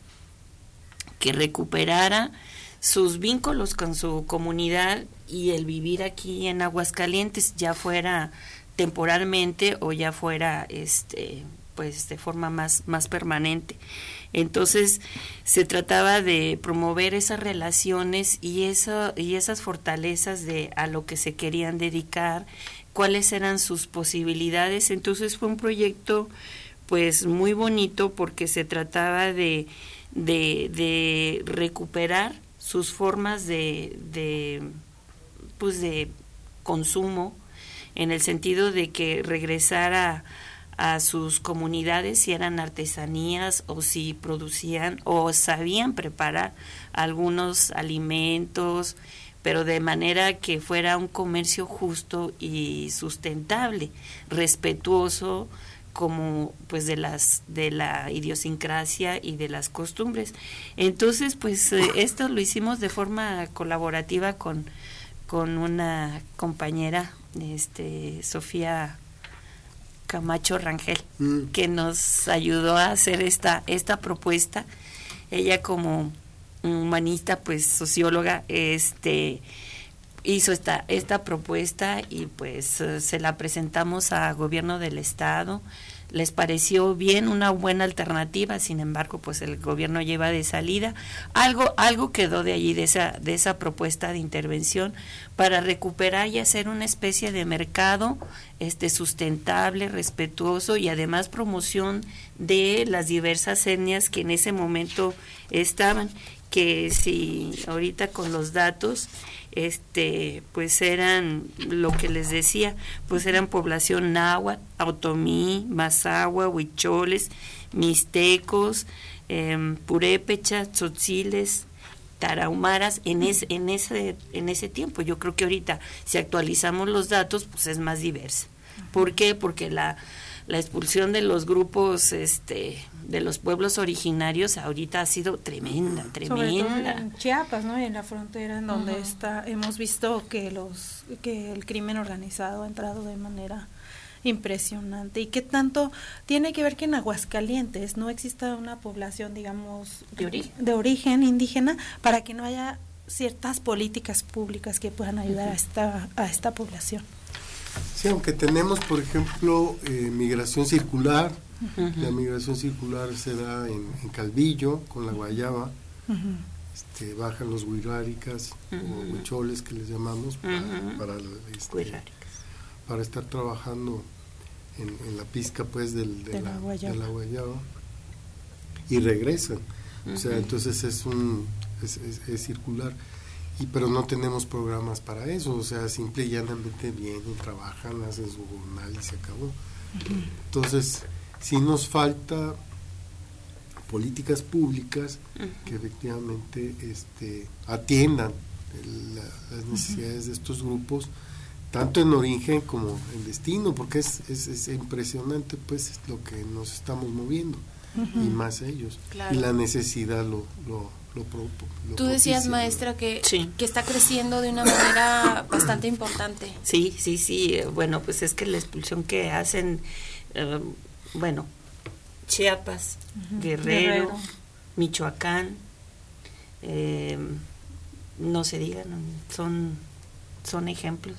que recuperara sus vínculos con su comunidad y el vivir aquí en Aguascalientes, ya fuera temporalmente o ya fuera este pues de forma más, más permanente. Entonces se trataba de promover esas relaciones y, eso, y esas fortalezas de a lo que se querían dedicar, cuáles eran sus posibilidades. Entonces fue un proyecto pues muy bonito porque se trataba de, de, recuperar sus formas de pues de consumo en el sentido de que regresara a sus comunidades si eran artesanías o si producían o sabían preparar algunos alimentos, pero de manera que fuera un comercio justo y sustentable, respetuoso como pues de las de la idiosincrasia y de las costumbres. Entonces, pues eh, esto lo hicimos de forma colaborativa con con una compañera este Sofía Camacho Rangel, Mm. que nos ayudó a hacer esta, esta propuesta. Ella como humanista, pues socióloga, este hizo esta, esta propuesta y pues eh, se la presentamos a gobierno del estado. Les pareció bien una buena alternativa, sin embargo, pues el gobierno lleva de salida. Algo, algo quedó de allí, de esa, de esa propuesta de intervención, para recuperar y hacer una especie de mercado este sustentable, respetuoso y además promoción de las diversas etnias que en ese momento estaban que si ahorita con los datos este pues eran lo que les decía pues eran población náhuatl, otomí, mazahua, huicholes, mixtecos, em, purépechas, tzotziles, tarahumaras en ese en ese en ese tiempo. Yo creo que ahorita si actualizamos los datos pues es más diversa. ¿Por qué? Porque la la expulsión de los grupos este de los pueblos originarios ahorita ha sido tremenda, Sobre todo tremenda. en Chiapas, ¿no? Y en la frontera en donde está, hemos visto que los que el crimen organizado ha entrado de manera impresionante y que tanto tiene que ver que en Aguascalientes no exista una población, digamos, De origen. de origen indígena para que no haya ciertas políticas públicas que puedan ayudar a esta a esta población. Sí, aunque tenemos, por ejemplo, eh, migración circular, la migración circular se da en, en Calvillo, con la guayaba, este, bajan los huiráricas o Ujú. huicholes que les llamamos para, para, este, para estar trabajando en, en la pizca pues del, de, De la, de la guayaba. y regresan. O sea, entonces es un es, es- es circular. Y, pero no tenemos programas para eso, o sea, simple y llanamente vienen, trabajan, hacen su jornal y se acabó. Entonces, sí nos falta políticas públicas que efectivamente este, atiendan el- las necesidades de estos grupos, tanto en origen como en destino, porque es, es, es impresionante pues lo que nos estamos moviendo, y más ellos. Claro. Y la necesidad lo, lo, lo, pro- lo Tú decías, maestra, que, que está creciendo de una manera bastante importante. Sí, sí, sí. eh, Bueno, pues es que la expulsión que hacen, eh, bueno, Chiapas. Guerrero, Guerrero. Michoacán, eh, no se digan, son, son ejemplos.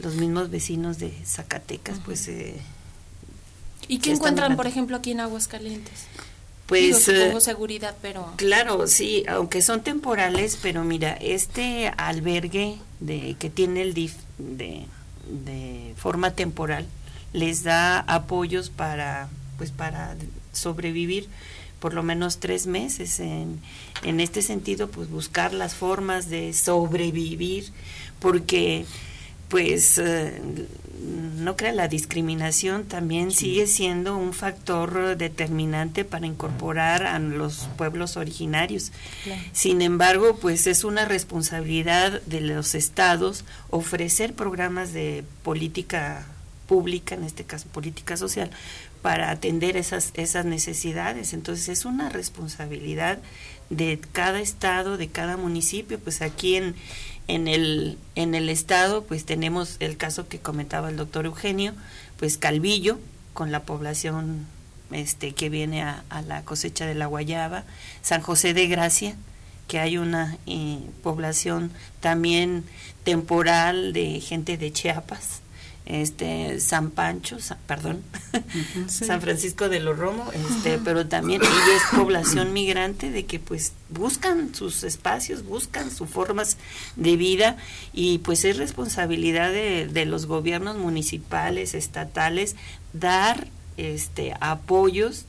Los mismos vecinos de Zacatecas, pues... eh, ¿Y qué encuentran, por ejemplo, aquí en Aguascalientes? Pues, Digo, eh, seguridad, pero... Claro, sí, aunque son temporales, pero mira, este albergue de que tiene el DIF de, de forma temporal les da apoyos para pues para sobrevivir por lo menos tres meses. En, en este sentido pues buscar las formas de sobrevivir porque pues eh, no crea la discriminación también sigue siendo un factor determinante para incorporar a los pueblos originarios. Sin embargo, pues es una responsabilidad de los estados ofrecer programas de política pública, en este caso política social, para atender esas, esas necesidades. Entonces es una responsabilidad de cada estado, de cada municipio. Pues aquí en, en, el, en el estado, pues tenemos el caso que comentaba el doctor Eugenio, pues Calvillo, con la población este que viene a, a la cosecha de la guayaba, San José de Gracia, que hay una eh, población también temporal de gente de Chiapas, este San Pancho, perdón, San Francisco de los Romo, este, pero también ella es población migrante de que pues buscan sus espacios, buscan sus formas de vida y pues es responsabilidad de, de los gobiernos municipales, estatales, dar este apoyos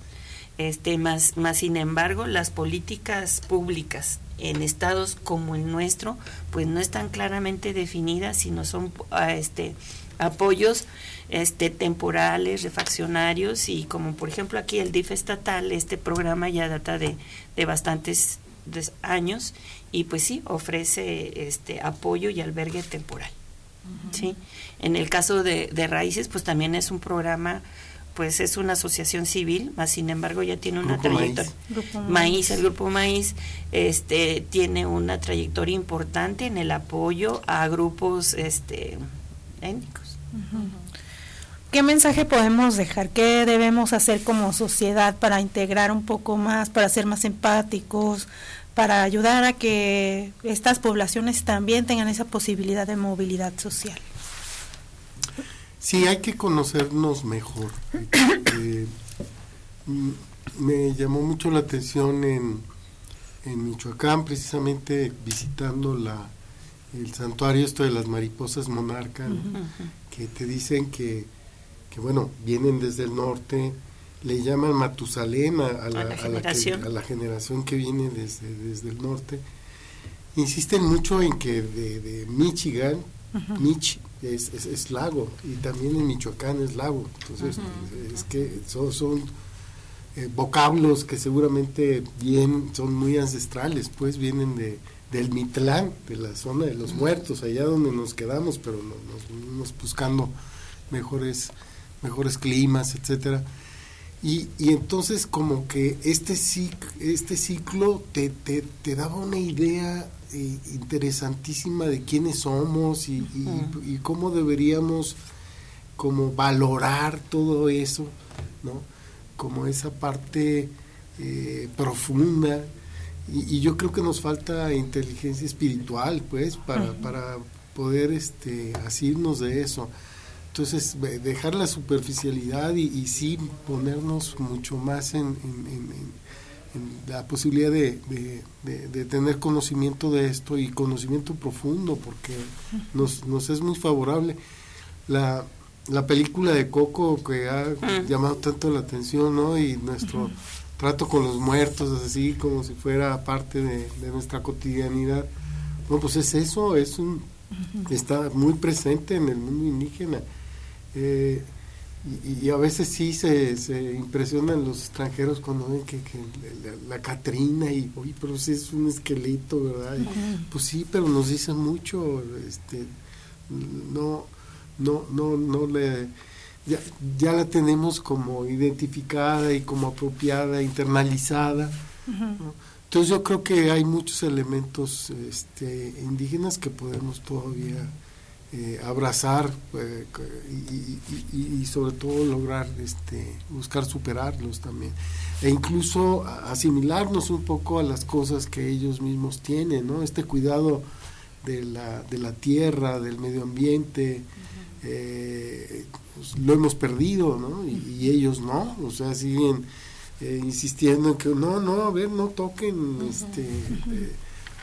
este más más sin embargo las políticas públicas en estados como el nuestro pues no están claramente definidas sino son ah, este apoyos este temporales, refaccionarios y como por ejemplo aquí el DIF estatal, este programa ya data de, de bastantes años y pues sí ofrece este apoyo y albergue temporal. ¿sí? En el caso de, de Raíces, pues también es un programa, pues es una asociación civil, más sin embargo ya tiene una Grupo Maíz. trayectoria. Grupo Maíz, Maíz. el Grupo Maíz, este, tiene una trayectoria importante en el apoyo a grupos este, étnicos. ¿Qué mensaje podemos dejar? ¿Qué debemos hacer como sociedad para integrar un poco más, para ser más empáticos, para ayudar a que estas poblaciones también tengan esa posibilidad de movilidad social? Sí, hay que conocernos mejor. Eh, mm, me llamó mucho la atención en, en Michoacán, precisamente visitando la, el santuario esto de las mariposas monarca, ¿no? Que te dicen que, que, bueno, vienen desde el norte, le llaman Matusalén a, a la, A la a que- generación. a la generación que viene desde, desde el norte. Insisten mucho en que de, de Michigan. Mich es, es, es lago y también en Michoacán es lago. Entonces, es que son, son eh, vocablos que seguramente bien son muy ancestrales, pues vienen de del Mitlán, de la zona de los muertos, allá donde nos quedamos, pero no- nos venimos buscando mejores mejores climas, etcétera. Y, y entonces como que este ciclo, este ciclo te, te, te daba una idea eh, interesantísima de quiénes somos y, y- y cómo deberíamos como valorar todo eso, ¿no? Como esa parte eh, profunda. Y, y yo creo que nos falta inteligencia espiritual, pues, para, para poder este, asirnos de eso. Entonces, dejar la superficialidad y, y sí ponernos mucho más en, en- en- en- en la posibilidad de, de- de- de tener conocimiento de esto y conocimiento profundo, porque nos, nos es muy favorable. La, la película de Coco que ha llamado tanto la atención, ¿no? Y nuestro trato con los muertos, así como si fuera parte de, de nuestra cotidianidad. No, pues es eso, es un, está muy presente en el mundo indígena. Eh, y, y a veces sí se, se impresionan los extranjeros cuando ven que, que la, Catrina y, oye, pero sí es un esqueleto, ¿verdad? Y. Pues sí, pero nos dicen mucho, este, no, no, no, no le, ya, ya la tenemos como identificada y como apropiada, internalizada. ¿no? Entonces yo creo que hay muchos elementos este, indígenas que podemos todavía eh, abrazar eh, y, y- y- y sobre todo lograr este, buscar superarlos también e incluso asimilarnos un poco a las cosas que ellos mismos tienen, ¿no? Este cuidado de la, de la tierra, del medio ambiente, eh, pues, lo hemos perdido, ¿no? Y, y ellos no, o sea, siguen eh, insistiendo en que no, no, a ver, no toquen este, eh,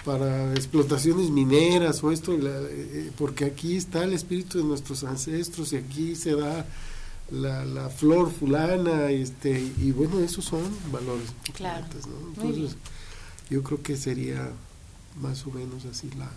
para explotaciones mineras o esto, la- eh, porque aquí está el espíritu de nuestros ancestros y aquí se da la, la flor fulana, este, y bueno, esos son valores Claro. importantes, ¿no? Entonces, yo creo que sería más o menos así la,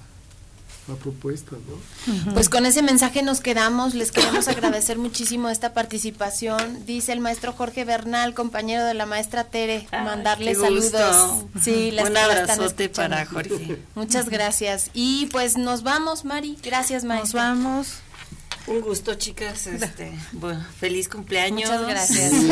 la propuesta, ¿no? Pues con ese mensaje nos quedamos. Les queremos agradecer muchísimo esta participación. Dice el maestro Jorge Bernal, compañero de la maestra Tere, mandarle saludos. Sí, la Un abrazote para Jorge. Muchas gracias. Y pues nos vamos, Mari. Gracias, maestra. Nos vamos. Un gusto, chicas. Este, bueno, feliz cumpleaños. Muchas gracias.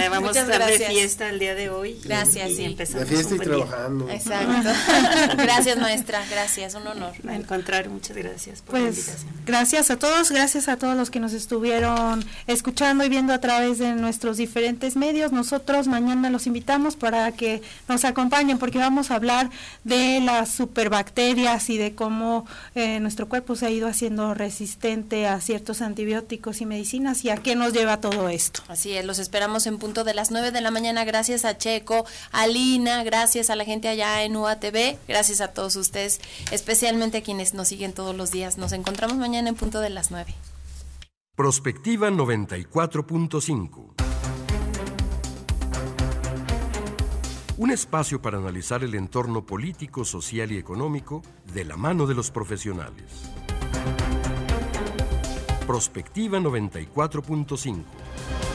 Eh, Vamos Muchas a estar de fiesta el día de hoy. Gracias, Y sí. empezamos De fiesta y trabajando. Exacto. Gracias, maestra. Gracias, un honor. Al contrario, muchas gracias por la Pues invitación. gracias a todos, gracias a todos los que nos estuvieron escuchando y viendo a través de nuestros diferentes medios. Nosotros mañana los invitamos para que nos acompañen porque vamos a hablar de las superbacterias y de cómo eh, nuestro cuerpo se ha ido haciendo resistente a ciertos antibióticos y medicinas y a qué nos lleva todo esto. Así es, los esperamos en punto de las 9 de la mañana. Gracias a Checo, a Lina, gracias a la gente allá en UATV, gracias a todos ustedes, especialmente a quienes nos siguen todos los días. Nos encontramos mañana en punto de las 9. Prospectiva 94.5. Un espacio para analizar el entorno político, social y económico de la mano de los profesionales. Prospectiva 94.5.